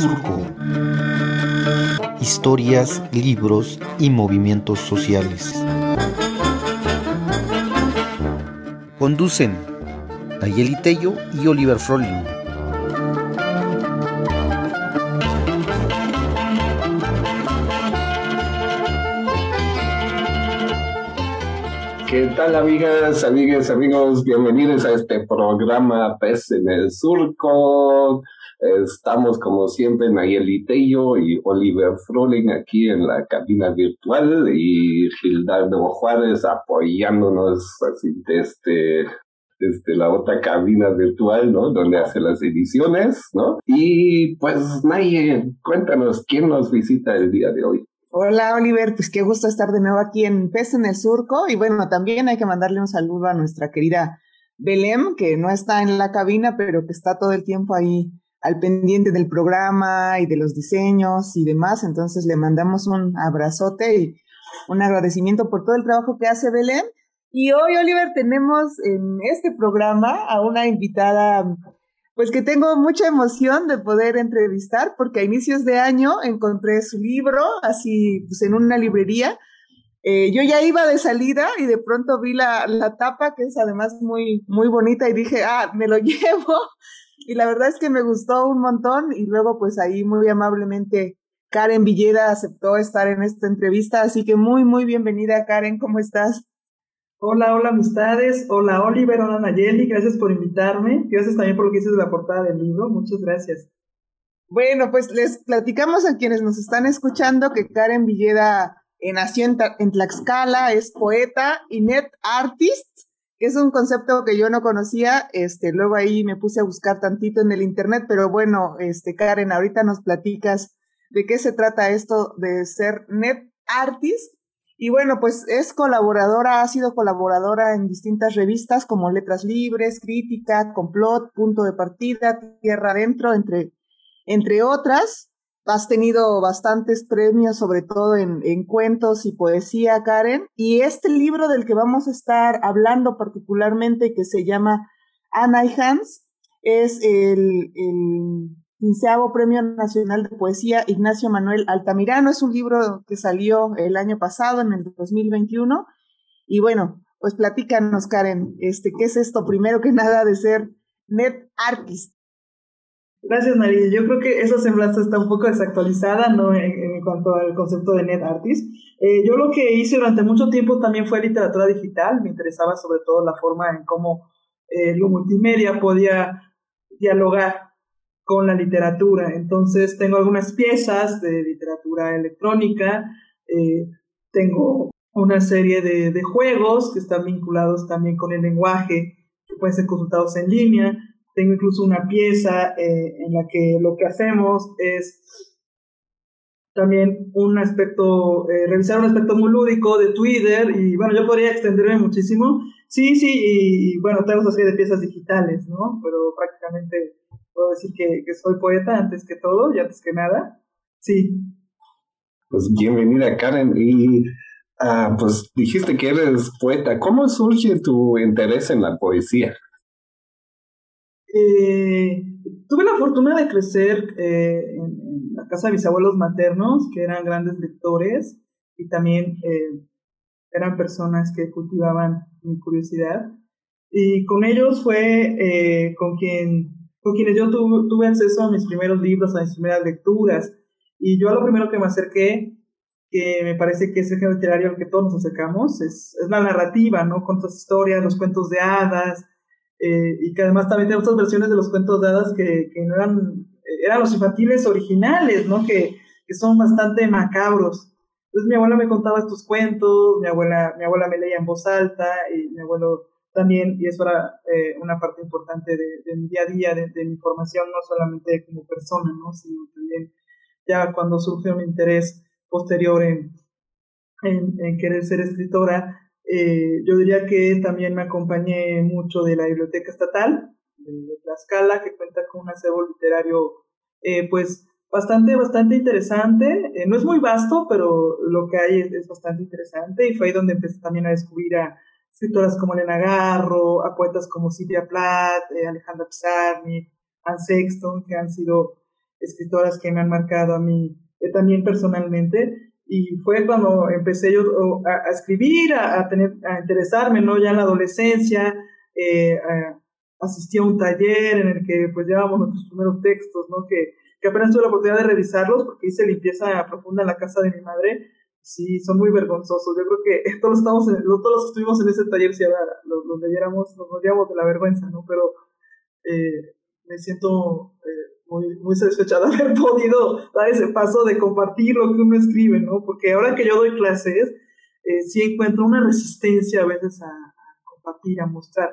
Surco. Historias, libros y movimientos sociales. Conducen Nayeli Tello y Oliver Froling. ¿Qué tal amigas, amigas, amigos? Bienvenidos a este programa Pez en el Surco. Estamos como siempre Nayeli Tello y Oliver Froling aquí en la cabina virtual y Gildardo Juárez apoyándonos así desde, desde la otra cabina virtual, ¿no? Donde hace las ediciones, ¿no? Y pues Nayeli, cuéntanos quién nos visita el día de hoy. Hola Oliver, pues qué gusto estar de nuevo aquí en Pez en el Surco y bueno, también hay que mandarle un saludo a nuestra querida Belém, que no está en la cabina, pero que está todo el tiempo ahí al pendiente del programa y de los diseños y demás, entonces le mandamos un abrazote y un agradecimiento por todo el trabajo que hace Belém. Y hoy, Oliver, tenemos en este programa a una invitada pues que tengo mucha emoción de poder entrevistar porque a inicios de año encontré su libro así pues en una librería. Eh, yo ya iba de salida y de pronto vi la, la, tapa que es además muy, muy bonita y dije, ah, me lo llevo. Y la verdad es que me gustó un montón y luego pues ahí muy amablemente Karen Villeda aceptó estar en esta entrevista, así que muy, muy bienvenida Karen, ¿cómo estás? Hola, hola amistades, hola Oliver, hola Nayeli, gracias por invitarme, gracias también por lo que dices de la portada del libro, muchas gracias. Bueno, pues les platicamos a quienes nos están escuchando que Karen Villeda eh, nació en, en, Tlaxcala, es poeta y net artist, es un concepto que yo no conocía, este, luego ahí me puse a buscar tantito en el internet, pero bueno, este, Karen, ahorita nos platicas de qué se trata esto de ser net artist y bueno, pues es colaboradora, ha sido colaboradora en distintas revistas como Letras Libres, Crítica, Complot, Punto de Partida, Tierra Adentro, entre, entre otras. Has tenido bastantes premios, sobre todo en, en, cuentos y poesía, Karen. Y este libro del que vamos a estar hablando particularmente, que se llama Anna y Hans, es el, el quinceavo Premio Nacional de Poesía Ignacio Manuel Altamirano. Es un libro que salió el año pasado, en el 2021. Y bueno, pues platícanos, Karen, este, ¿qué es esto primero que nada de ser net artist? Gracias, María. Yo creo que esa semblanza está un poco desactualizada ¿no? en, cuanto al concepto de net artist. Eh, yo lo que hice durante mucho tiempo también fue literatura digital. Me interesaba sobre todo la forma en cómo eh, lo multimedia podía dialogar con la literatura. Entonces tengo algunas piezas de literatura electrónica, eh, tengo una serie de, de, juegos que están vinculados también con el lenguaje, que pueden ser consultados en línea. Tengo incluso una pieza eh, en la que lo que hacemos es también un aspecto, eh, revisar un aspecto muy lúdico de Twitter y bueno, yo podría extenderme muchísimo. Sí, sí, y bueno, tengo esa serie de piezas digitales, ¿no? Pero prácticamente puedo decir que, soy poeta antes que todo y antes que nada. Sí. Pues bienvenida, Karen. Y uh, pues dijiste que eres poeta. ¿Cómo surge tu interés en la poesía? Eh, tuve la fortuna de crecer eh, en, la casa de mis abuelos maternos, que eran grandes lectores y también eh, eran personas que cultivaban mi curiosidad. Y con ellos fue eh, con quien con quienes yo tuve, acceso a mis primeros libros, a mis primeras lecturas. Y yo a lo primero que me acerqué, que me parece que es el género literario al que todos nos acercamos, es, es la narrativa, ¿no? Con historias, los cuentos de hadas, eh, y que además también tenemos otras versiones de los cuentos de que, que no eran, eran los infantiles originales, ¿no? Que, que son bastante macabros. Entonces mi abuela me contaba estos cuentos, mi abuela, mi abuela me leía en voz alta y mi abuelo también, y eso era eh, una parte importante de, mi día a día, de, mi formación, no solamente como persona, ¿no? sino también ya cuando surge un interés posterior en, en, querer ser escritora, eh, yo diría que también me acompañé mucho de la Biblioteca Estatal de, Tlaxcala, que cuenta con un acervo literario, eh, pues, bastante, bastante interesante. no es muy vasto, pero lo que hay es, es, bastante interesante y fue ahí donde empecé también a descubrir a, escritoras como Elena Garro, a poetas como Silvia Plath, eh, Alejandra Pizarnik, Anne Sexton, que han sido escritoras que me han marcado a mí eh, también personalmente. Y fue cuando empecé yo a, escribir, a, tener, a interesarme, ¿no? Ya en la adolescencia, eh, asistí a un taller en el que pues llevábamos nuestros primeros textos, ¿no? Que, que apenas tuve la oportunidad de revisarlos porque hice limpieza profunda en la casa de mi madre. Sí, son muy vergonzosos. Yo creo que todos, estamos todos los que estuvimos en ese taller, si ahora los, los leyéramos, nos moríamos de la vergüenza, ¿no? Pero eh, me siento eh, muy, muy satisfecha de haber podido dar ese paso de compartir lo que uno escribe, ¿no? Porque ahora que yo doy clases, eh, sí encuentro una resistencia a veces a, a, compartir, a mostrar.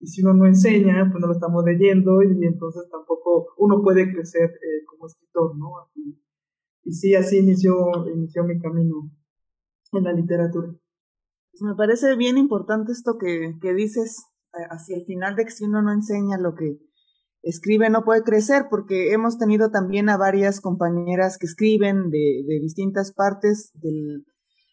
Y si uno no enseña, pues no lo estamos leyendo y entonces tampoco uno puede crecer eh, como escritor, ¿no? Y, y, sí, así inició, inició mi camino en la literatura. Pues me parece bien importante esto que, que dices hacia el final de que si uno no enseña lo que escribe no puede crecer, porque hemos tenido también a varias compañeras que escriben de, de distintas partes del,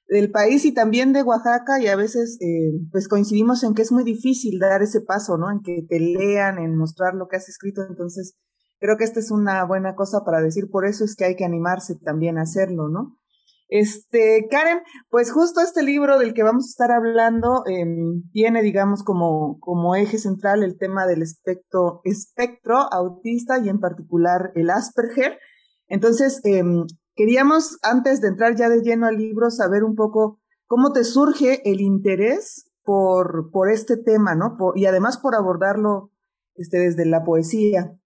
del, país y también de Oaxaca y a veces eh, pues coincidimos en que es muy difícil dar ese paso, ¿no? En que te lean, en mostrar lo que has escrito, entonces creo que esta es una buena cosa para decir, por eso es que hay que animarse también a hacerlo, ¿no? Este, Karen, pues justo este libro del que vamos a estar hablando em, tiene, digamos, como, como eje central el tema del espectro, espectro autista y en particular el Asperger. Entonces, em, queríamos, antes de entrar ya de lleno al libro, saber un poco cómo te surge el interés por, por este tema, ¿no? y además por abordarlo este, desde la poesía.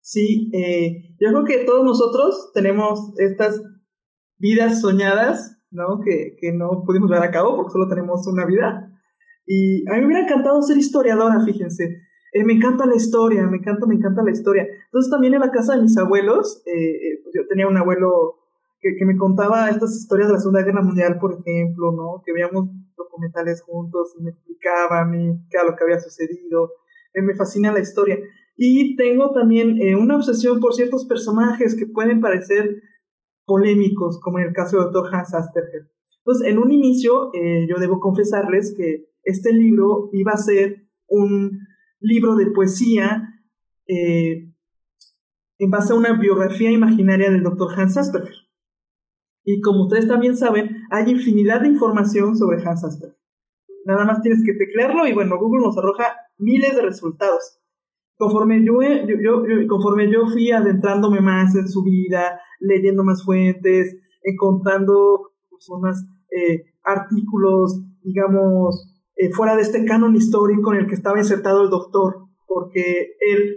Sí, eh, yo creo que todos nosotros tenemos estas vidas soñadas, ¿no? Que, que no pudimos llevar a cabo porque solo tenemos una vida. Y a mí me hubiera encantado ser historiadora, fíjense. Eh, me encanta la historia, me encanta, me encanta la historia. Entonces también en la casa de mis abuelos, eh, eh, pues yo tenía un abuelo que, que, me contaba estas historias de la Segunda Guerra Mundial, por ejemplo, ¿no? Que veíamos documentales juntos y me explicaba a mí qué era lo que había sucedido. me fascina la historia. Y tengo también una obsesión por ciertos personajes que pueden parecer polémicos, como en el caso del doctor Hans Asperger. Entonces, en un inicio, eh, yo debo confesarles que este libro iba a ser un libro de poesía eh, en base a una biografía imaginaria del doctor Hans Asperger. Y como ustedes también saben, hay infinidad de información sobre Hans Asperger. Nada más tienes que teclearlo y bueno, Google nos arroja miles de resultados. Conforme yo, yo, conforme yo fui adentrándome más en su vida, leyendo más fuentes, encontrando personas, eh, artículos, digamos, eh, fuera de este canon histórico en el que estaba insertado el doctor, porque él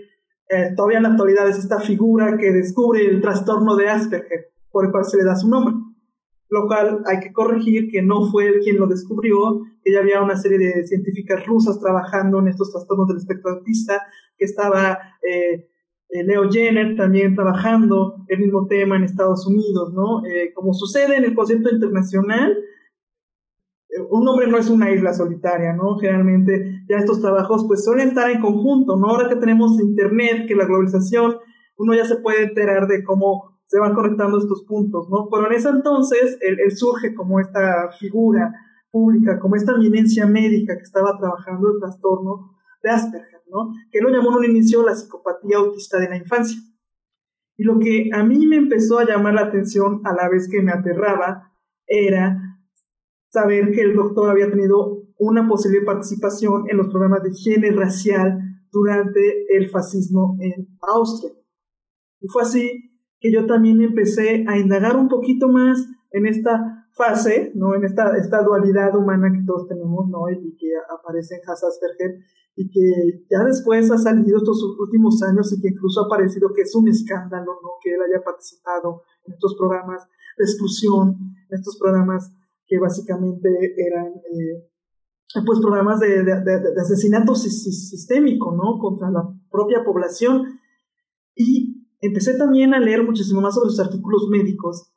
eh, todavía en la actualidad es esta figura que descubre el trastorno de Asperger, por el cual se le da su nombre lo cual hay que corregir que no fue él quien lo descubrió, que ya había una serie de científicas rusas trabajando en estos trastornos del espectro autista, que estaba eh, eh, Leo Jenner también trabajando el mismo tema en Estados Unidos, ¿no? Eh, como sucede en el concepto internacional, un hombre no es una isla solitaria, ¿no? Generalmente ya estos trabajos pues suelen estar en conjunto, ¿no? Ahora que tenemos internet, que la globalización, uno ya se puede enterar de cómo se van conectando estos puntos, ¿no? Pero en ese entonces él, surge como esta figura pública, como esta eminencia médica que estaba trabajando el trastorno de Asperger, ¿no? Que lo llamó en un inicio la psicopatía autista de la infancia. Y lo que a mí me empezó a llamar la atención a la vez que me aterraba era saber que el doctor había tenido una posible participación en los problemas de higiene racial durante el fascismo en Austria. Y fue así que yo también empecé a indagar un poquito más en esta fase, ¿no? En esta, esta dualidad humana que todos tenemos, ¿no? Y que aparece en Asperger y que ya después ha salido estos últimos años y que incluso ha aparecido que es un escándalo, ¿no? Que él haya participado en estos programas de exclusión, en estos programas que básicamente eran, eh, pues, programas de, de, de asesinato sistémico, ¿no? Contra la propia población. Y empecé también a leer muchísimo más sobre los artículos médicos.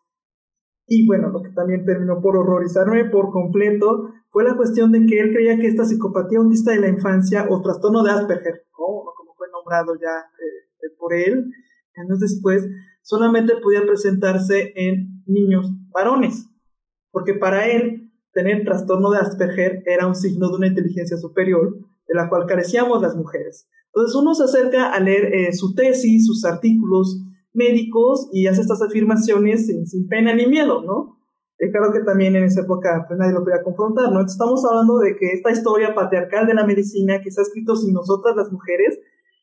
Y bueno, lo que también terminó por horrorizarme por completo fue la cuestión de que él creía que esta psicopatía autista de la infancia o trastorno de Asperger, como fue nombrado ya eh, eh, por él, años después, solamente podía presentarse en niños varones, porque para él tener trastorno de Asperger era un signo de una inteligencia superior de la cual carecíamos las mujeres. Entonces uno se acerca a leer eh, su tesis, sus artículos, médicos y hace estas afirmaciones sin, pena ni miedo, ¿no? Es claro que también en esa época pues, nadie lo podía confrontar, ¿no? Entonces, estamos hablando de que esta historia patriarcal de la medicina que se ha escrito sin nosotras las mujeres,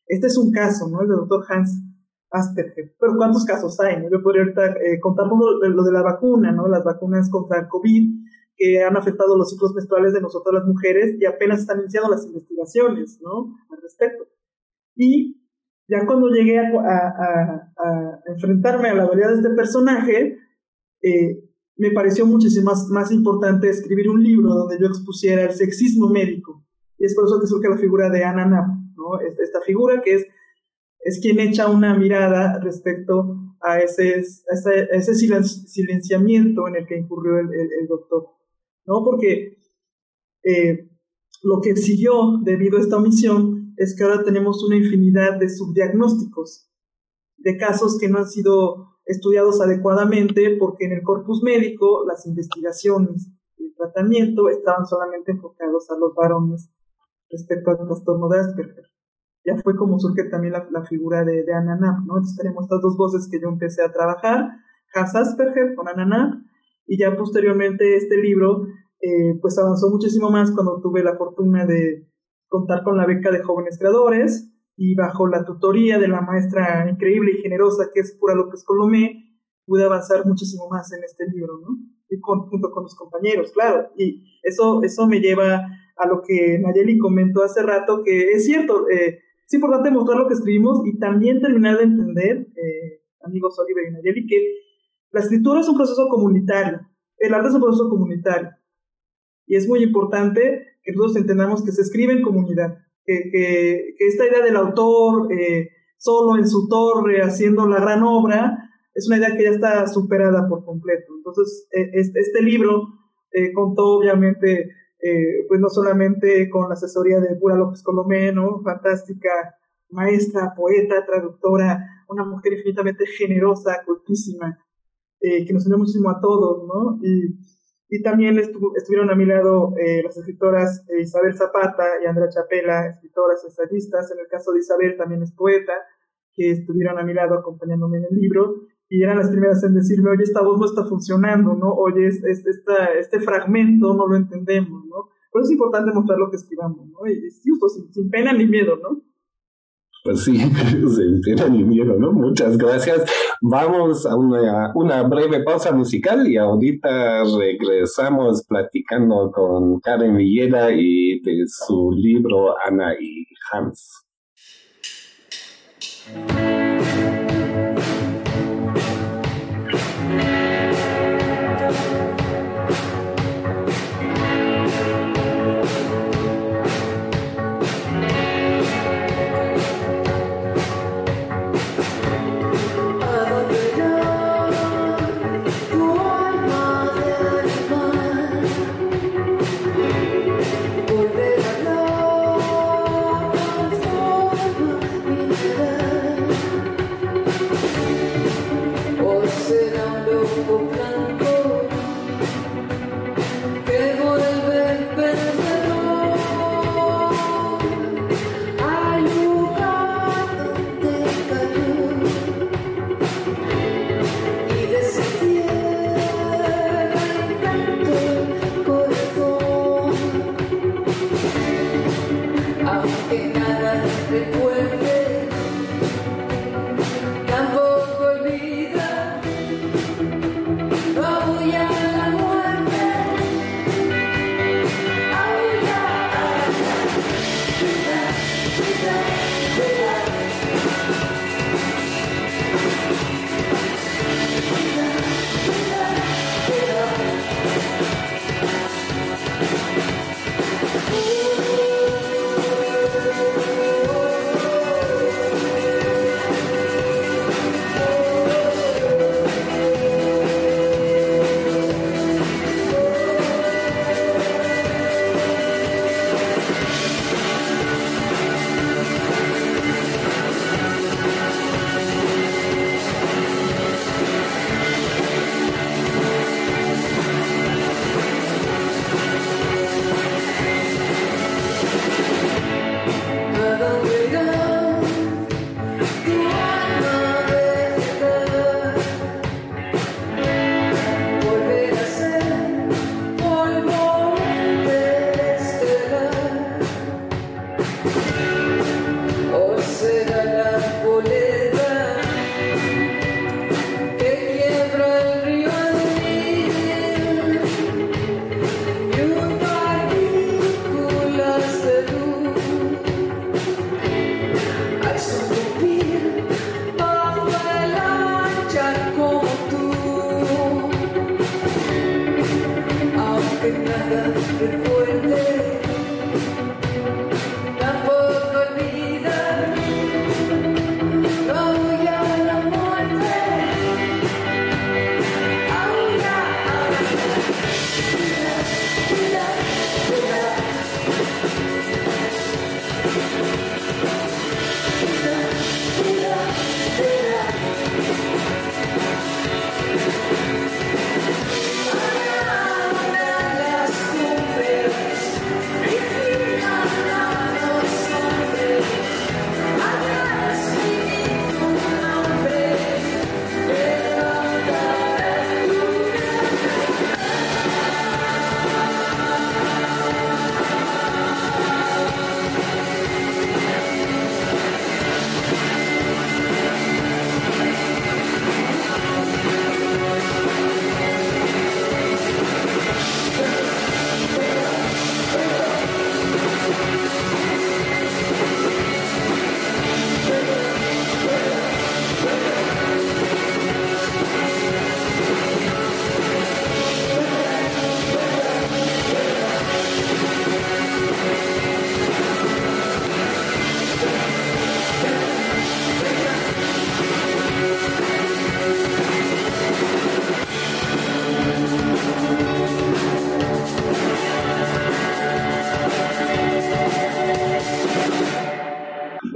este es un caso, ¿no? El del doctor Hans Asperger. Pero ¿cuántos casos hay? Yo podría ahorita eh, contar lo, de la vacuna, ¿no? Las vacunas contra el COVID, que han afectado los ciclos menstruales de nosotras las mujeres y apenas están iniciando las investigaciones, ¿no? Al respecto. Y ya cuando llegué a, enfrentarme a la realidad de este personaje, eh, me pareció muchísimo más, importante escribir un libro donde yo expusiera el sexismo médico. Y es por eso que surge la figura de Anna ¿no? Esta figura que es, es quien echa una mirada respecto a ese, silenciamiento en el que incurrió el, el, doctor, ¿no? Porque eh, lo que siguió debido a esta omisión es que ahora tenemos una infinidad de subdiagnósticos, de casos que no han sido estudiados adecuadamente porque en el corpus médico las investigaciones y el tratamiento estaban solamente enfocados a los varones respecto al trastorno de Asperger. Ya fue como surge también la, figura de, de Anna ¿no? Entonces tenemos estas dos voces que yo empecé a trabajar, Hans Asperger con Anna y ya posteriormente este libro eh, pues avanzó muchísimo más cuando tuve la fortuna de contar con la beca de jóvenes creadores y bajo la tutoría de la maestra increíble y generosa que es Pura López Colomé, pude avanzar muchísimo más en este libro, ¿no? Y junto con mis compañeros, claro. Y eso, eso me lleva a lo que Nayeli comentó hace rato, que es cierto, eh, es importante mostrar lo que escribimos y también terminar de entender, eh, amigos Oliver y Nayeli, que la escritura es un proceso comunitario, el arte es un proceso comunitario. Y es muy importante que nosotros entendamos que se escribe en comunidad, que, que, esta idea del autor eh, solo en su torre haciendo la gran obra es una idea que ya está superada por completo. Entonces, e, este, este, libro eh, contó obviamente, eh, pues no solamente con la asesoría de Pura López Colomeno, fantástica maestra, poeta, traductora, una mujer infinitamente generosa, cultísima, que nos unió muchísimo a todos, ¿no? Y, y también estuvieron a mi lado eh, las escritoras eh, Isabel Zapata y Andrea Chapela, escritoras ensayistas. En el caso de Isabel también es poeta, que estuvieron a mi lado acompañándome en el libro y eran las primeras en decirme, oye, esta voz no está funcionando, ¿no? Oye, este, este fragmento no lo entendemos, ¿no? Por eso es importante mostrar lo que escribamos, ¿no? Y, justo, sin, sin pena ni miedo, ¿no? Pues sí, se tiene mi miedo, ¿no? Muchas gracias. Vamos a una, una breve pausa musical y ahorita regresamos platicando con Karen Villera y de su libro Ana y Hans. quando canto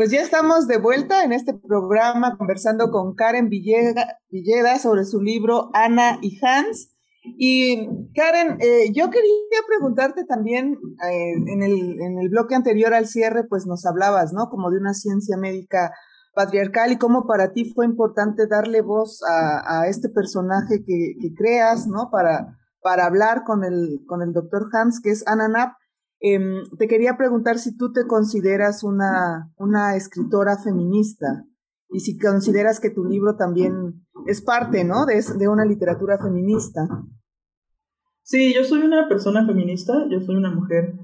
Pues ya estamos de vuelta en este programa conversando con Karen Villeda, sobre su libro Ana y Hans. Y Karen, eh, yo quería preguntarte también, eh, en, el, en el bloque anterior al cierre, pues nos hablabas, ¿no? Como de una ciencia médica patriarcal y cómo para ti fue importante darle voz a, este personaje que, creas, ¿no? Para, para hablar con el, con el doctor Hans, que es Ana Knapp. Em, te quería preguntar si tú te consideras una, escritora feminista y si consideras que tu libro también es parte, ¿no? De, de una literatura feminista. Sí, yo soy una persona feminista, yo soy una mujer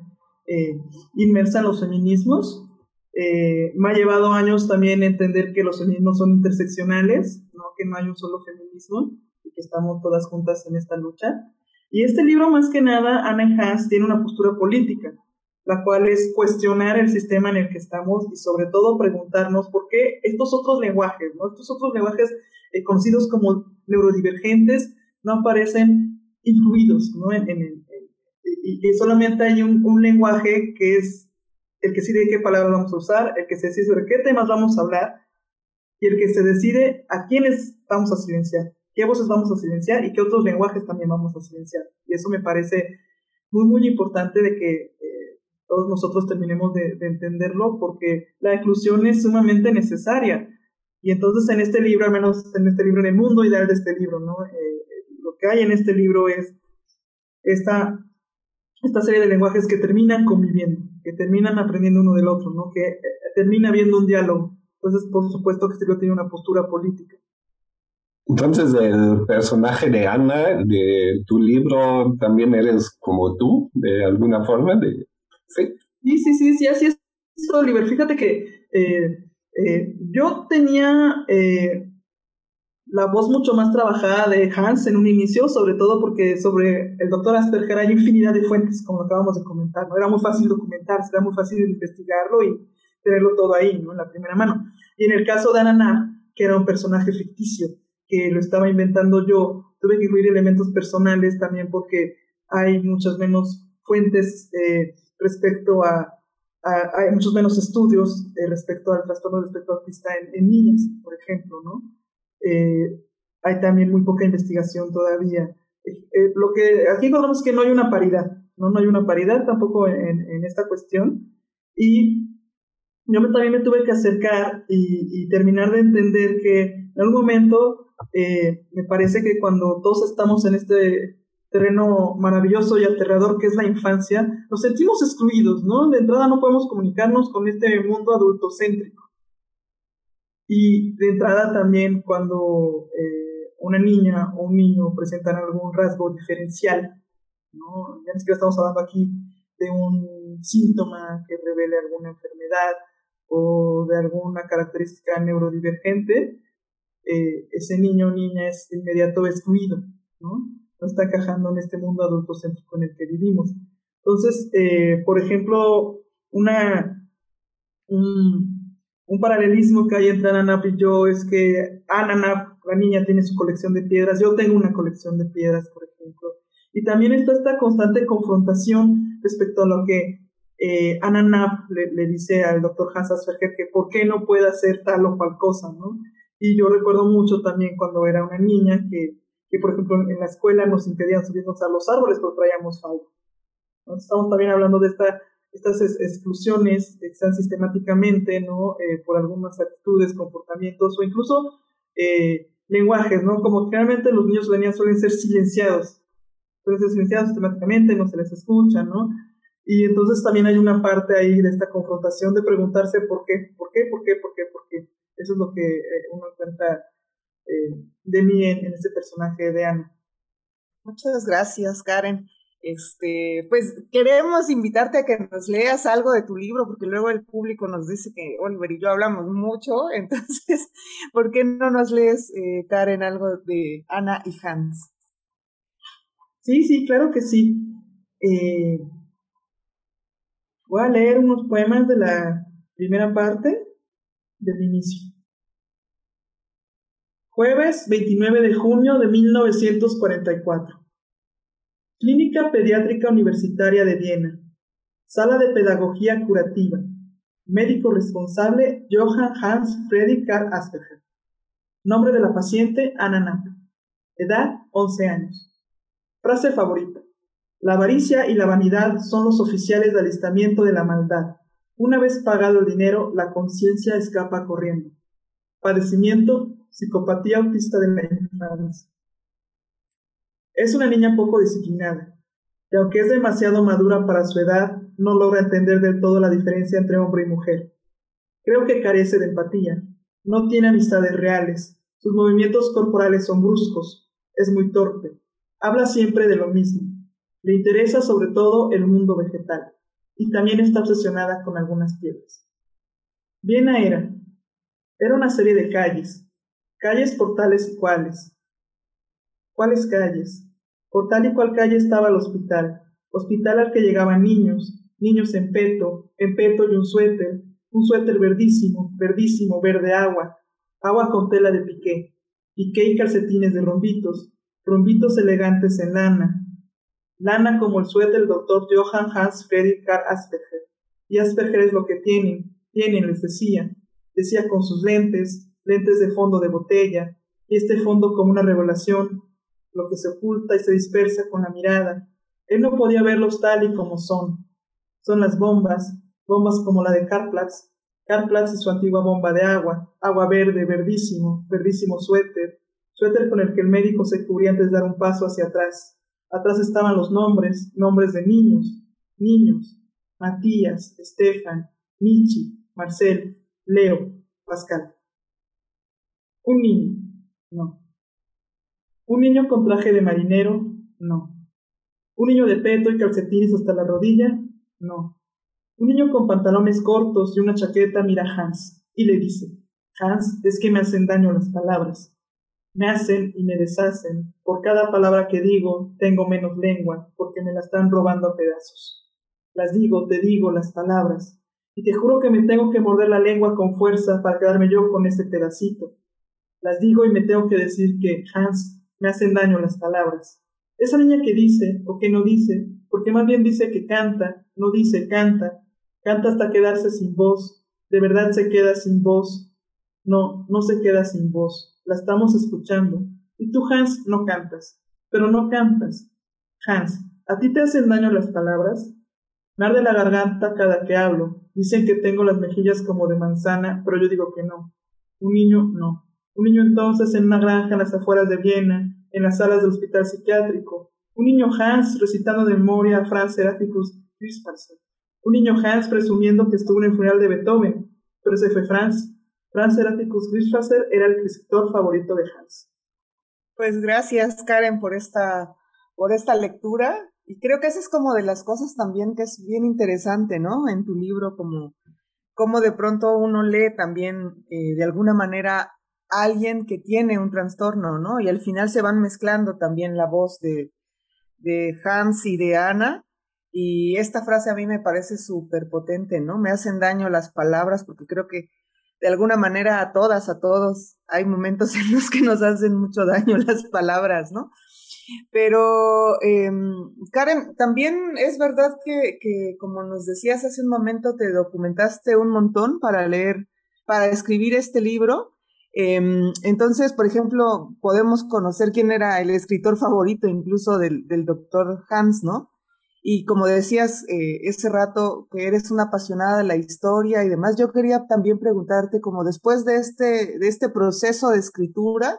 eh, inmersa en los feminismos. Eh, me ha llevado años también entender que los feminismos son interseccionales, ¿no? que no hay un solo feminismo y que estamos todas juntas en esta lucha. Y este libro, más que nada, Anna Hans tiene una postura política, la cual es cuestionar el sistema en el que estamos y sobre todo preguntarnos por qué estos otros lenguajes, ¿no? estos otros lenguajes eh, conocidos como neurodivergentes, no aparecen incluidos ¿no? y, solamente hay un, un, lenguaje que es el que decide qué palabras vamos a usar, el que se decide sobre qué temas vamos a hablar y el que se decide a quiénes vamos a silenciar qué voces vamos a silenciar y qué otros lenguajes también vamos a silenciar. Y eso me parece muy, muy importante de que eh, todos nosotros terminemos de, entenderlo porque la inclusión es sumamente necesaria. Y entonces en este libro, al menos en este libro, en el mundo ideal de este libro, ¿no? Eh, lo que hay en este libro es esta, esta serie de lenguajes que terminan conviviendo, que terminan aprendiendo uno del otro, ¿no? que eh, termina habiendo un diálogo. Entonces, por supuesto que este libro tiene una postura política. Entonces, el personaje de Ana de tu libro también eres como tú, de alguna forma, de sí. Sí, sí, sí, sí así es, Oliver. Fíjate que eh, eh, yo tenía eh, la voz mucho más trabajada de Hans en un inicio, sobre todo porque sobre el doctor Asperger hay infinidad de fuentes, como acabamos de comentar. ¿no? Era muy fácil documentarse, era muy fácil investigarlo y tenerlo todo ahí, ¿no? en la primera mano. Y en el caso de Ana, que era un personaje ficticio, que lo estaba inventando yo. Tuve que incluir elementos personales también porque hay muchas menos fuentes eh, respecto a, hay muchos menos estudios eh, respecto al trastorno respecto autista en, en niñas, por ejemplo, ¿no? Eh, hay también muy poca investigación todavía. lo que aquí encontramos es que no hay una paridad, no, no hay una paridad tampoco en, en esta cuestión. Y yo también me tuve que acercar y, y, terminar de entender que en algún momento eh, me parece que cuando todos estamos en este terreno maravilloso y aterrador que es la infancia, nos sentimos excluidos, ¿no? De entrada no podemos comunicarnos con este mundo adultocéntrico. Y de entrada también cuando eh, una niña o un niño presentan algún rasgo diferencial, ¿no? Ya ni siquiera estamos hablando aquí de un síntoma que revele alguna enfermedad o de alguna característica neurodivergente, eh, ese niño o niña es inmediato excluido, ¿no? no está encajando en este mundo adultocéntrico en el que vivimos. Entonces, eh, por ejemplo, una, un, paralelismo que hay entre Ananap y yo es que Ananap, la niña, tiene su colección de piedras, yo tengo una colección de piedras, por ejemplo. Y también está esta constante confrontación respecto a lo que eh, Ananap le, dice al doctor Hans Asperger que por qué no puede hacer tal o cual cosa, ¿no? Y yo recuerdo mucho también cuando era una niña que, que por ejemplo, en la escuela nos impedían subirnos a los árboles porque traíamos falda. Estamos también hablando de esta, estas exclusiones que están sistemáticamente, ¿no? Eh, por algunas actitudes, comportamientos o incluso eh, lenguajes, ¿no? Como generalmente los niños venían suelen ser silenciados, suelen ser silenciados sistemáticamente, no se les escucha, ¿no? Y entonces también hay una parte ahí de esta confrontación de preguntarse por qué, por qué, por qué, por qué, por qué. Eso es lo que eh, uno encuentra eh, de mí en, este personaje de Ana. Muchas gracias, Karen. Este, pues queremos invitarte a que nos leas algo de tu libro, porque luego el público nos dice que Oliver y yo hablamos mucho, entonces, ¿por qué no nos lees, eh, Karen, algo de Ana y Hans? Sí, sí, claro que sí. voy a leer unos poemas de la primera parte del inicio. Jueves 29 de junio de 1944. Clínica Pediátrica Universitaria de Viena. Sala de Pedagogía Curativa. Médico responsable Johann Hans Freddy Karl Asperger. Nombre de la paciente Anna Knapp. Edad 11 años. Frase favorita. La avaricia y la vanidad son los oficiales de alistamiento de la maldad. Una vez pagado el dinero, la conciencia escapa corriendo. Padecimiento, psicopatía autista de la infancia. Es una niña poco disciplinada, y aunque es demasiado madura para su edad, no logra entender del todo la diferencia entre hombre y mujer. Creo que carece de empatía, no tiene amistades reales, sus movimientos corporales son bruscos, es muy torpe, habla siempre de lo mismo, le interesa sobre todo el mundo vegetal y también está obsesionada con algunas piedras. Viena era. Era una serie de calles, calles por tales y cuales. ¿Cuáles calles? Por tal y cual calle estaba el hospital, hospital al que llegaban niños, niños en peto, en peto y un suéter, un suéter verdísimo, verdísimo, verde agua, agua con tela de piqué, piqué y calcetines de rombitos, rombitos elegantes en lana, lana como el suéter del doctor Johann Hans Friedrich Karl Asperger. Y Asperger es lo que tienen, tienen, les decía. Decía con sus lentes, lentes de fondo de botella, y este fondo como una revelación, lo que se oculta y se dispersa con la mirada. Él no podía verlos tal y como son. Son las bombas, bombas como la de Karplatz, Karplatz y su antigua bomba de agua, agua verde, verdísimo, verdísimo suéter, suéter con el que el médico se cubría antes de dar un paso hacia atrás. Atrás estaban los nombres, nombres de niños, niños, Matías, Estefan, Michi, Marcel, Leo, Pascal. Un niño, no. Un niño con traje de marinero, no. Un niño de peto y calcetines hasta la rodilla, no. Un niño con pantalones cortos y una chaqueta mira a Hans y le dice, Hans, es que me hacen daño las palabras me hacen y me deshacen. Por cada palabra que digo, tengo menos lengua, porque me la están robando a pedazos. Las digo, te digo las palabras, y te juro que me tengo que morder la lengua con fuerza para quedarme yo con ese pedacito. Las digo y me tengo que decir que, Hans, me hacen daño las palabras. Esa niña que dice o que no dice, porque más bien dice que canta, no dice canta, canta hasta quedarse sin voz, de verdad se queda sin voz. No, no se queda sin voz la estamos escuchando. Y tú, Hans, no cantas. Pero no cantas. Hans, ¿a ti te hacen daño las palabras? Me arde la garganta cada que hablo. Dicen que tengo las mejillas como de manzana, pero yo digo que no. Un niño, no. Un niño entonces en una granja en las afueras de Viena, en las salas del hospital psiquiátrico. Un niño Hans recitando de memoria a Franz Seraphicus Un niño Hans presumiendo que estuvo en el funeral de Beethoven, pero ese fue Franz. Franz Seraphicus Wisswasser era el escritor favorito de Hans. Pues gracias, Karen, por esta, por esta lectura. Y creo que esa es como de las cosas también que es bien interesante, ¿no? En tu libro, como, como de pronto uno lee también eh, de alguna manera alguien que tiene un trastorno, ¿no? Y al final se van mezclando también la voz de, de Hans y de Ana. Y esta frase a mí me parece súper potente, ¿no? Me hacen daño las palabras porque creo que de alguna manera a todas, a todos, hay momentos en los que nos hacen mucho daño las palabras, ¿no? Pero, em, Karen, también es verdad que, que, como nos decías hace un momento, te documentaste un montón para leer, para escribir este libro. Em, entonces, por ejemplo, podemos conocer quién era el escritor favorito incluso del, doctor Hans, ¿no? Y como decías eh, ese rato que eres una apasionada de la historia y demás, yo quería también preguntarte, como después de este, de este proceso de escritura,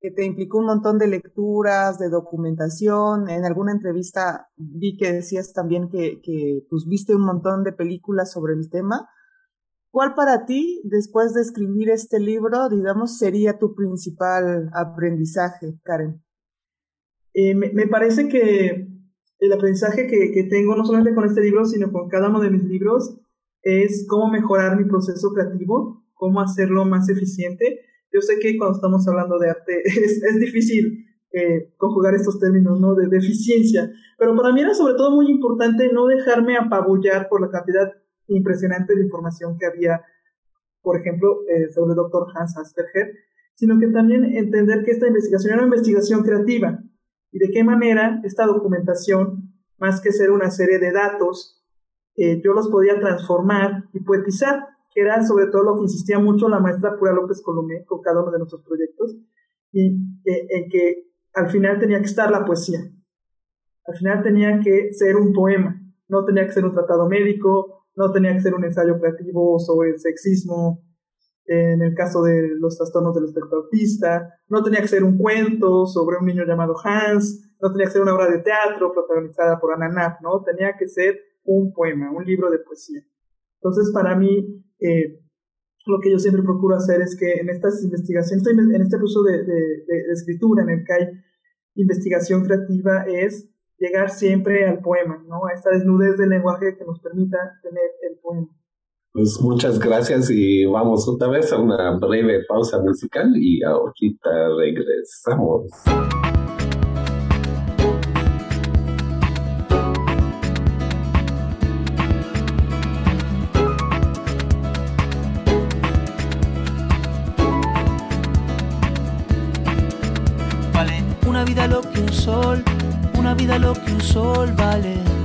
que te implicó un montón de lecturas, de documentación, en alguna entrevista vi que decías también que, que pues, viste un montón de películas sobre el tema. ¿Cuál para ti, después de escribir este libro, digamos, sería tu principal aprendizaje, Karen? Eh, me, parece que el aprendizaje que, tengo, no solamente con este libro, sino con cada uno de mis libros, es cómo mejorar mi proceso creativo, cómo hacerlo más eficiente. Yo sé que cuando estamos hablando de arte es, es difícil eh, conjugar estos términos ¿no? de, de, eficiencia, pero para mí era sobre todo muy importante no dejarme apabullar por la cantidad impresionante de información que había, por ejemplo, eh, sobre el doctor Hans Asperger, sino que también entender que esta investigación era una investigación creativa, y de qué manera esta documentación, más que ser una serie de datos, eh, yo los podía transformar y poetizar, que era sobre todo lo que insistía mucho la maestra Pura López Colomé con cada uno de nuestros proyectos, y eh, en que al final tenía que estar la poesía. Al final tenía que ser un poema, no tenía que ser un tratado médico, no tenía que ser un ensayo creativo sobre el sexismo, en el caso de los trastornos del espectro autista, no tenía que ser un cuento sobre un niño llamado Hans, no tenía que ser una obra de teatro protagonizada por Anna Knapp, ¿no? Tenía que ser un poema, un libro de poesía. Entonces, para mí, eh, lo que yo siempre procuro hacer es que en estas investigaciones, en este proceso de, de, escritura en el que hay investigación creativa, es llegar siempre al poema, ¿no? A esta desnudez del lenguaje que nos permita tener el poema. Pues muchas gracias y vamos otra vez a una breve pausa musical y ahorita regresamos. Vale, una vida lo que un sol, una vida lo que un sol vale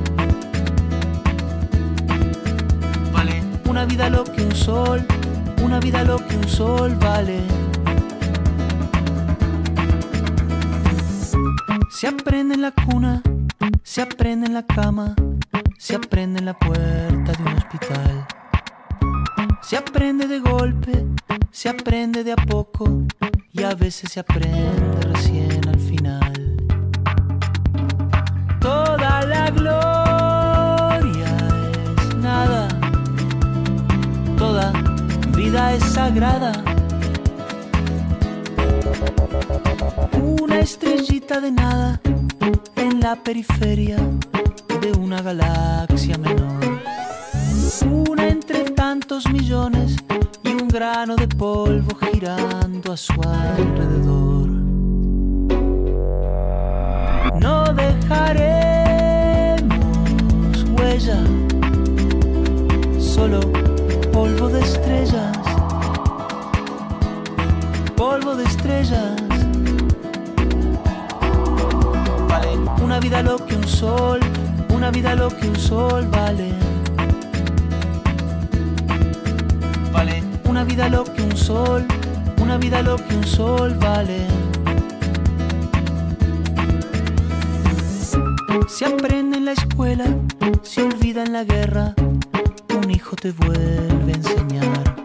una vida lo que un sol, una vida lo que un sol vale. Se aprende en la cuna, se aprende en la cama, se aprende en la puerta de un hospital. Se aprende de golpe, se aprende de a poco y a veces se aprende recién Toda la gloria vida es sagrada. Una estrellita de nada en la periferia de una galaxia menor. Una entre tantos millones y un grano de polvo girando a su alrededor. No dejaremos solo polvo de estrellas, polvo de estrellas. Vale, una vida lo que un sol, una vida lo que un sol vale. Vale, una vida lo que un sol, una vida lo que un sol vale. Se aprende en la escuela, se olvida en la guerra un hijo te vuelve a enseñar.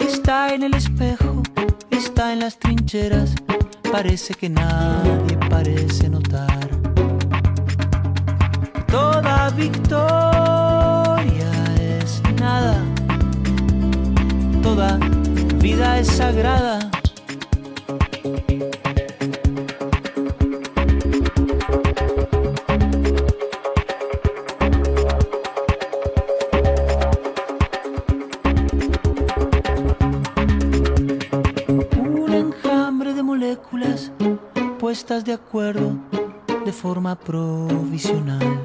Está en el espejo, está en las trincheras, parece que nadie parece notar. Toda victoria es nada, toda vida es sagrada. Forma provisional.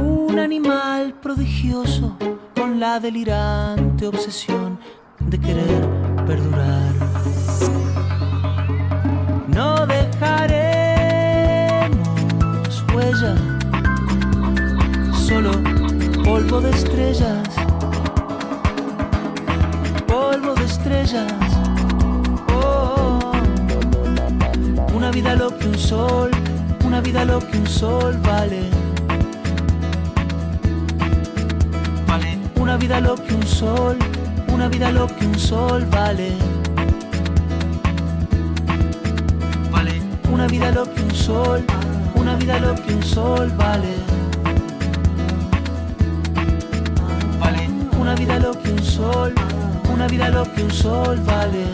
Un animal prodigioso con la delirante obsesión de querer perdurar. No dejaremos huella, solo polvo de estrellas, polvo de estrellas. Oh, una vida lo que un sol, una vida lo que un sol vale. Vale. Una vida lo que un sol, una vida lo que un sol vale. Vale. Una vida lo que un sol, una vida lo que un sol vale. Vale. Una vida lo que un sol, una vida lo que un sol vale.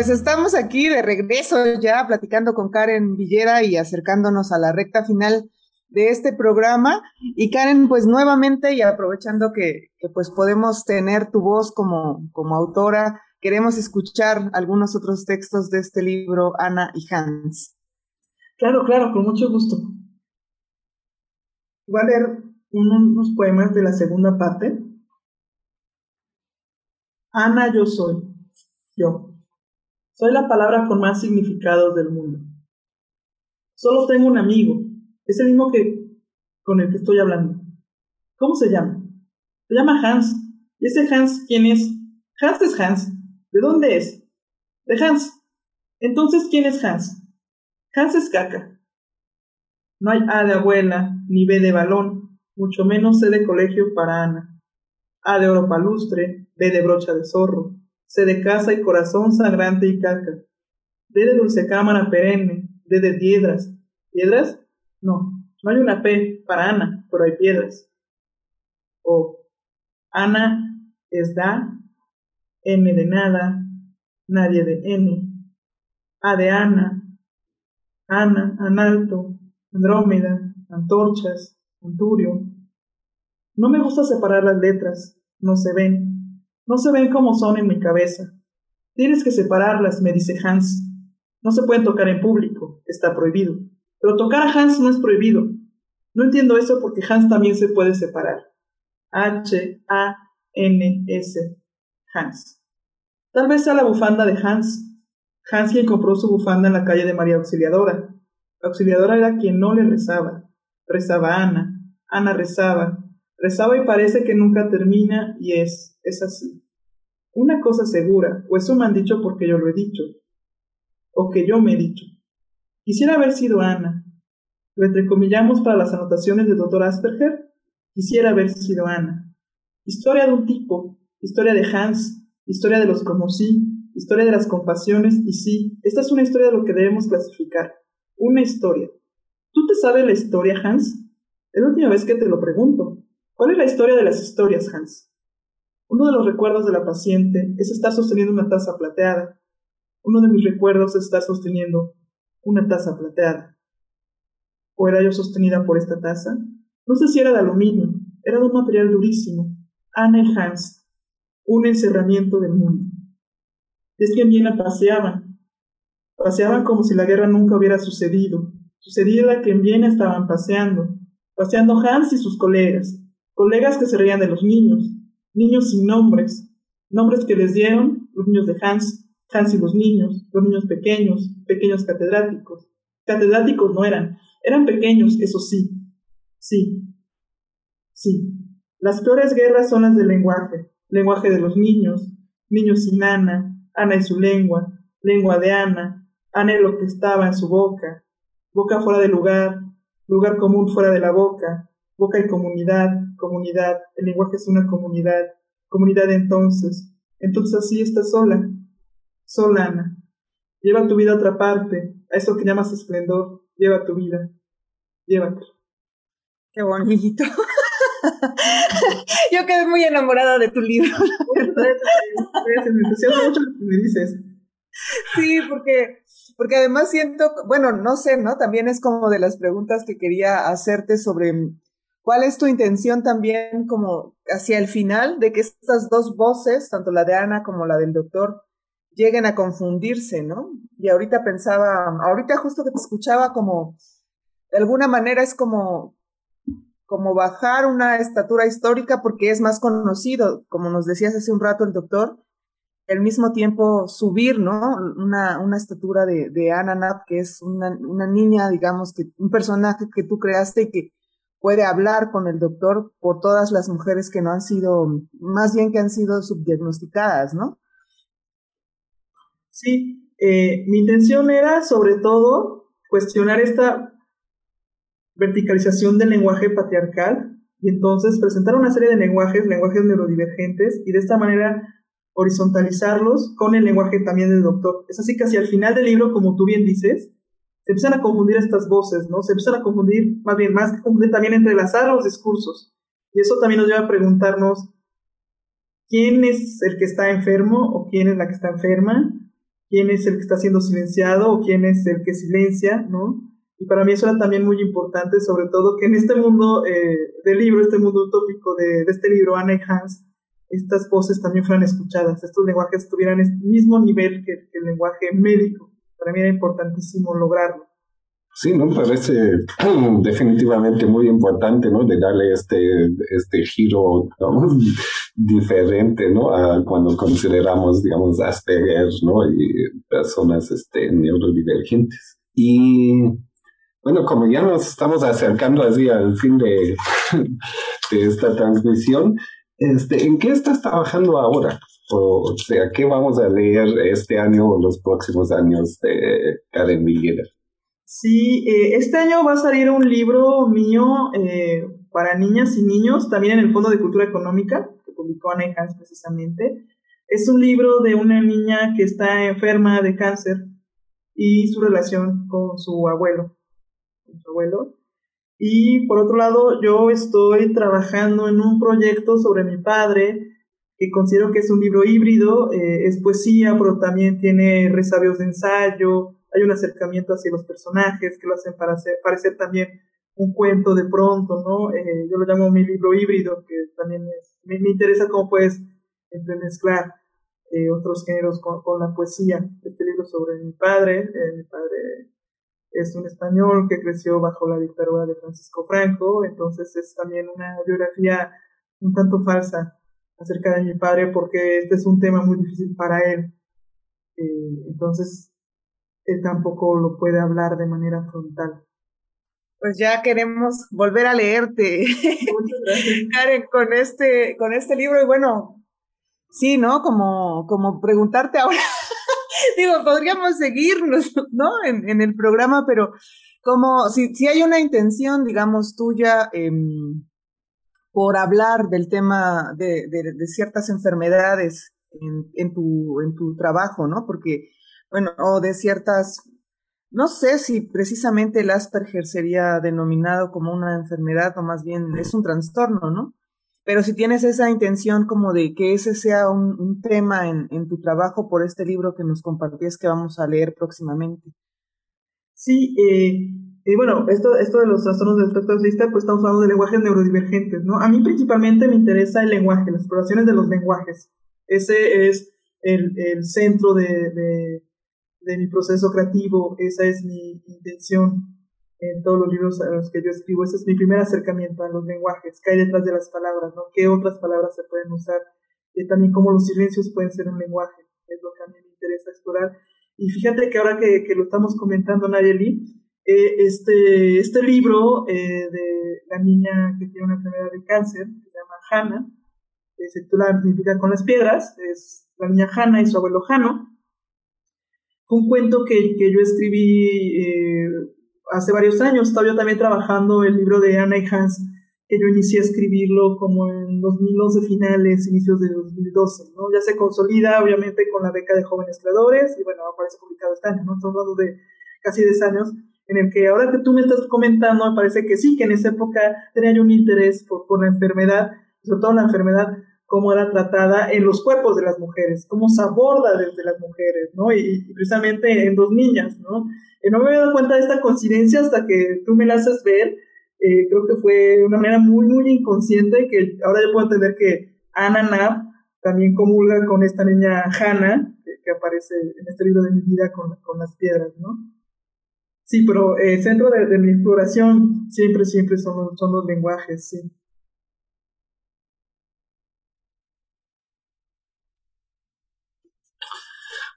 Pues estamos aquí de regreso ya platicando con Karen Villera y acercándonos a la recta final de este programa. Y Karen, pues nuevamente y aprovechando que, pues podemos tener tu voz como, como autora, queremos escuchar algunos otros textos de este libro, Ana y Hans. Claro, claro, con mucho gusto. Voy a leer unos poemas de la segunda parte. Ana, yo soy. Yo. Soy la palabra con más significados del mundo. Solo tengo un amigo. Es el mismo que con el que estoy hablando. ¿Cómo se llama? Se llama Hans. ¿Y ese Hans quién es? Hans es Hans. ¿De dónde es? De Hans. Entonces, ¿quién es Hans? Hans es caca. No hay A de abuela, ni B de balón, mucho menos C de colegio para Ana. A de oro palustre, B de brocha de zorro, C de casa y corazón sangrante y caca. D de dulce cámara perenne, D de piedras. ¿Piedras? No, no hay una P para Ana, pero hay piedras. O Ana es da, M de nada, nadie de N. A de Ana, Ana, Analto, Andrómeda, Antorchas, Anturio. No me gusta separar las letras, no se ven, no se ven como son en mi cabeza. Tienes que separarlas, me dice Hans. No se pueden tocar en público, está prohibido. Pero tocar a Hans no es prohibido. No entiendo eso porque Hans también se puede separar. H, A, N, S, Hans. Tal vez sea la bufanda de Hans. Hans quien compró su bufanda en la calle de María Auxiliadora. Auxiliadora era quien no le rezaba. Rezaba Ana. Ana rezaba. Rezaba y parece que nunca termina y es, es así. Una cosa segura, o eso me han dicho porque yo lo he dicho, o que yo me he dicho. Quisiera haber sido Ana. Lo entrecomillamos para las anotaciones del doctor Asperger. Quisiera haber sido Ana. Historia de un tipo, historia de Hans, historia de los como sí, historia de las compasiones y sí, esta es una historia de lo que debemos clasificar. Una historia. ¿Tú te sabes la historia, Hans? Es la última vez que te lo pregunto. ¿Cuál es la historia de las historias, Hans? Uno de los recuerdos de la paciente es estar sosteniendo una taza plateada. Uno de mis recuerdos es estar sosteniendo una taza plateada. ¿O era yo sostenida por esta taza? No sé si era de aluminio, era de un material durísimo. Ana y Hans, un encerramiento del mundo. Es que en Viena paseaban. Paseaban como si la guerra nunca hubiera sucedido. Sucedía que en Viena estaban paseando. Paseando Hans y sus colegas. Colegas que se reían de los niños. Niños sin nombres. Nombres que les dieron los niños de Hans. Hans y los niños. Los niños pequeños. Pequeños catedráticos. Catedráticos no eran. Eran pequeños, eso sí. Sí. Sí. Las peores guerras son las del lenguaje. Lenguaje de los niños. Niños sin Ana. Ana y su lengua. Lengua de Ana. Ana y lo que estaba en su boca. Boca fuera de lugar. Lugar común fuera de la boca. Boca y comunidad. Comunidad. El lenguaje es una comunidad. Comunidad entonces. Entonces así estás sola. Sola, Ana. Lleva tu vida a otra parte. A eso que llamas esplendor. Lleva tu vida. Llévatela. Qué bonito. Yo quedé muy enamorada de tu libro. Me mucho lo que me dices. Sí, porque, porque además siento, bueno, no sé, ¿no? También es como de las preguntas que quería hacerte sobre cuál es tu intención también como hacia el final de que estas dos voces, tanto la de Ana como la del doctor, lleguen a confundirse, ¿no? Y ahorita pensaba, ahorita justo que te escuchaba como, de alguna manera es como, como bajar una estatura histórica porque es más conocido, como nos decías hace un rato el doctor, al mismo tiempo subir, ¿no? Una, una estatura de, de Anna que es una, una niña, digamos, que un personaje que tú creaste y que puede hablar con el doctor por todas las mujeres que no han sido, más bien que han sido subdiagnosticadas, ¿no? Sí, eh, mi intención era sobre todo cuestionar esta verticalización del lenguaje patriarcal y entonces presentar una serie de lenguajes, lenguajes neurodivergentes y de esta manera horizontalizarlos con el lenguaje también del doctor. Es así que hacia el final del libro, como tú bien dices, se empiezan a confundir estas voces, ¿no? Se empiezan a confundir, más bien, más que confundir, también entrelazar los discursos. Y eso también nos lleva a preguntarnos quién es el que está enfermo o quién es la que está enferma, quién es el que está siendo silenciado o quién es el que silencia, ¿no? Y para mí eso era también muy importante, sobre todo que en este mundo eh, del libro, este mundo utópico de, este libro, Anna y Hans, estas voces también fueran escuchadas, estos lenguajes tuvieran el mismo nivel que, el lenguaje médico. Para mí era importantísimo lograrlo. Sí, ¿no? Parece definitivamente muy importante, ¿no? De darle este, este giro, diferente, ¿no? A cuando consideramos, digamos, Asperger, ¿no? Y personas este, neurodivergentes. Y bueno, como ya nos estamos acercando así al fin de, de esta transmisión, este, ¿En qué estás trabajando ahora? O, sea, ¿qué vamos a leer este año o los próximos años de Karen Villera? Sí, eh, este año va a salir un libro mío eh, para niñas y niños, también en el Fondo de Cultura Económica, que publicó Ana Hans precisamente. Es un libro de una niña que está enferma de cáncer y su relación con su abuelo. Con su abuelo. Y por otro lado, yo estoy trabajando en un proyecto sobre mi padre, que considero que es un libro híbrido, eh, es poesía, pero también tiene resabios de ensayo, hay un acercamiento hacia los personajes que lo hacen para hacer, parecer también un cuento de pronto, ¿no? Eh, yo lo llamo mi libro híbrido, que también es, me, interesa cómo puedes entremezclar eh, otros géneros con, con, la poesía. Este libro sobre mi padre, mi padre es un español que creció bajo la dictadura de Francisco Franco, entonces es también una biografía un tanto falsa acerca de mi padre porque este es un tema muy difícil para él. Eh, entonces, él tampoco lo puede hablar de manera frontal. Pues ya queremos volver a leerte, Karen, con este, con este libro. Y bueno, sí, ¿no? Como, como preguntarte ahora Digo, podríamos seguirnos, ¿no? En, el programa, pero como si, si hay una intención, digamos, tuya em, por hablar del tema de, de, ciertas enfermedades en, en, tu, en tu trabajo, ¿no? Porque, bueno, o de ciertas, no sé si precisamente el Asperger sería denominado como una enfermedad o más bien es un trastorno, ¿no? Pero si tienes esa intención como de que ese sea un, tema en, tu trabajo por este libro que nos compartías que vamos a leer próximamente. Sí, eh, y bueno, esto, esto de los trastornos del espectro autista, pues estamos hablando de lenguajes neurodivergentes, ¿no? A mí principalmente me interesa el lenguaje, las exploraciones de los lenguajes. Ese es el, centro de, de mi proceso creativo, esa es mi intención en todos los libros a los que yo escribo. Ese es mi primer acercamiento a los lenguajes, qué hay detrás de las palabras, ¿no? ¿Qué otras palabras se pueden usar? Y también cómo los silencios pueden ser un lenguaje, es lo que a mí me interesa explorar. Y fíjate que ahora que, que lo estamos comentando, Nayeli, eh, este, este libro eh, de la niña que tiene una enfermedad de cáncer, que se llama Hannah, que se titula Mi vida con las piedras, es la niña Hannah y su abuelo Jano. Fue un cuento que, que yo escribí eh, hace varios años. Estaba yo también trabajando el libro de Anna y Hans, que yo inicié a escribirlo como en 2011 finales, inicios de 2012, ¿no? Ya se consolida, obviamente, con la beca de jóvenes creadores, y bueno, aparece publicado este año, ¿no? Estamos hablando de casi 10 años, en el que ahora que tú me estás comentando, me parece que sí, que en esa época tenía un interés por, por la enfermedad, sobre todo la enfermedad cómo era tratada en los cuerpos de las mujeres, cómo se aborda desde las mujeres, ¿no? Y, precisamente en dos niñas, ¿no? no me había dado cuenta de esta coincidencia hasta que tú me la haces ver. Eh, creo que fue una manera muy, muy inconsciente que ahora yo puedo entender que Ana Knapp también comulga con esta niña Hannah, que, aparece en este libro de mi vida con, con las piedras, ¿no? Sí, pero eh, centro de, mi exploración siempre, siempre son, son los lenguajes, sí.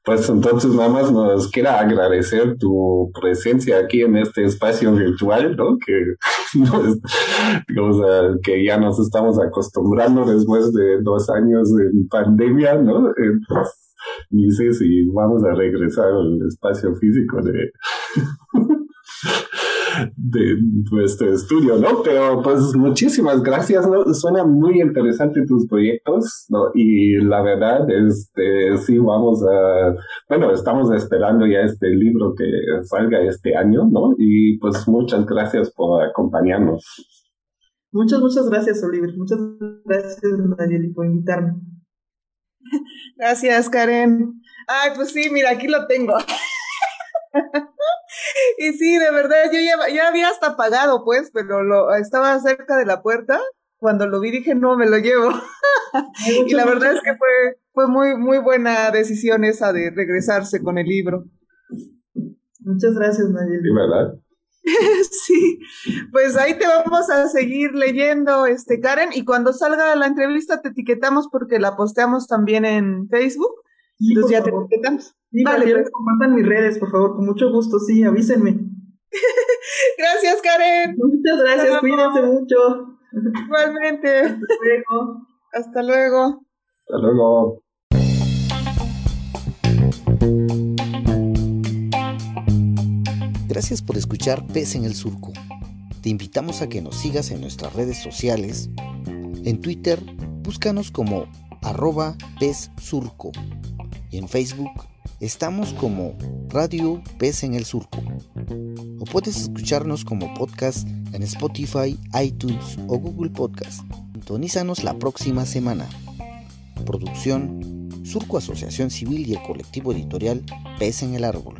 Pues entonces nada más nos queda agradecer tu presencia aquí en este espacio virtual, ¿no? Que, que ya nos estamos acostumbrando después de dos años en pandemia, ¿no? Eh, ni sé vamos a regresar al espacio físico de, de nuestro estudio, ¿no? Pero pues muchísimas gracias, ¿no? Suena muy interesante tus proyectos, ¿no? Y la verdad, este, sí vamos a, bueno, estamos esperando ya este libro que salga este año, ¿no? Y pues muchas gracias por acompañarnos. Muchas, muchas gracias, Oliver. Muchas gracias, Nayeli, por invitarme. Gracias, Karen. Ay, pues sí, mira, aquí lo tengo. y sí, de verdad, yo ya, había hasta pagado, pues, pero lo, estaba cerca de la puerta. Cuando lo vi dije, no, me lo llevo. y la verdad es que fue, fue muy, muy buena decisión esa de regresarse con el libro. Muchas gracias, Nayeli. ¿verdad? sí, pues ahí te vamos a seguir leyendo, este Karen, y cuando salga la entrevista te etiquetamos porque la posteamos también en Facebook. Sí, Entonces ya te etiquetamos. vale, pues. compartan mis redes, por favor, con mucho gusto, sí, avísenme. gracias, Karen. Muchas gracias, cuídense mucho. Igualmente. Hasta luego. Hasta luego. Hasta luego. Gracias por escuchar Pez en el Surco. Te invitamos a que nos sigas en nuestras redes sociales. En Twitter, búscanos como arroba Pez Surco. Y en Facebook, estamos como Radio Pez en el Surco. O puedes escucharnos como podcast en Spotify, iTunes o Google Podcast. Sintonízanos la próxima semana. Producción, Surco Asociación Civil y el colectivo editorial Pez en el Árbol.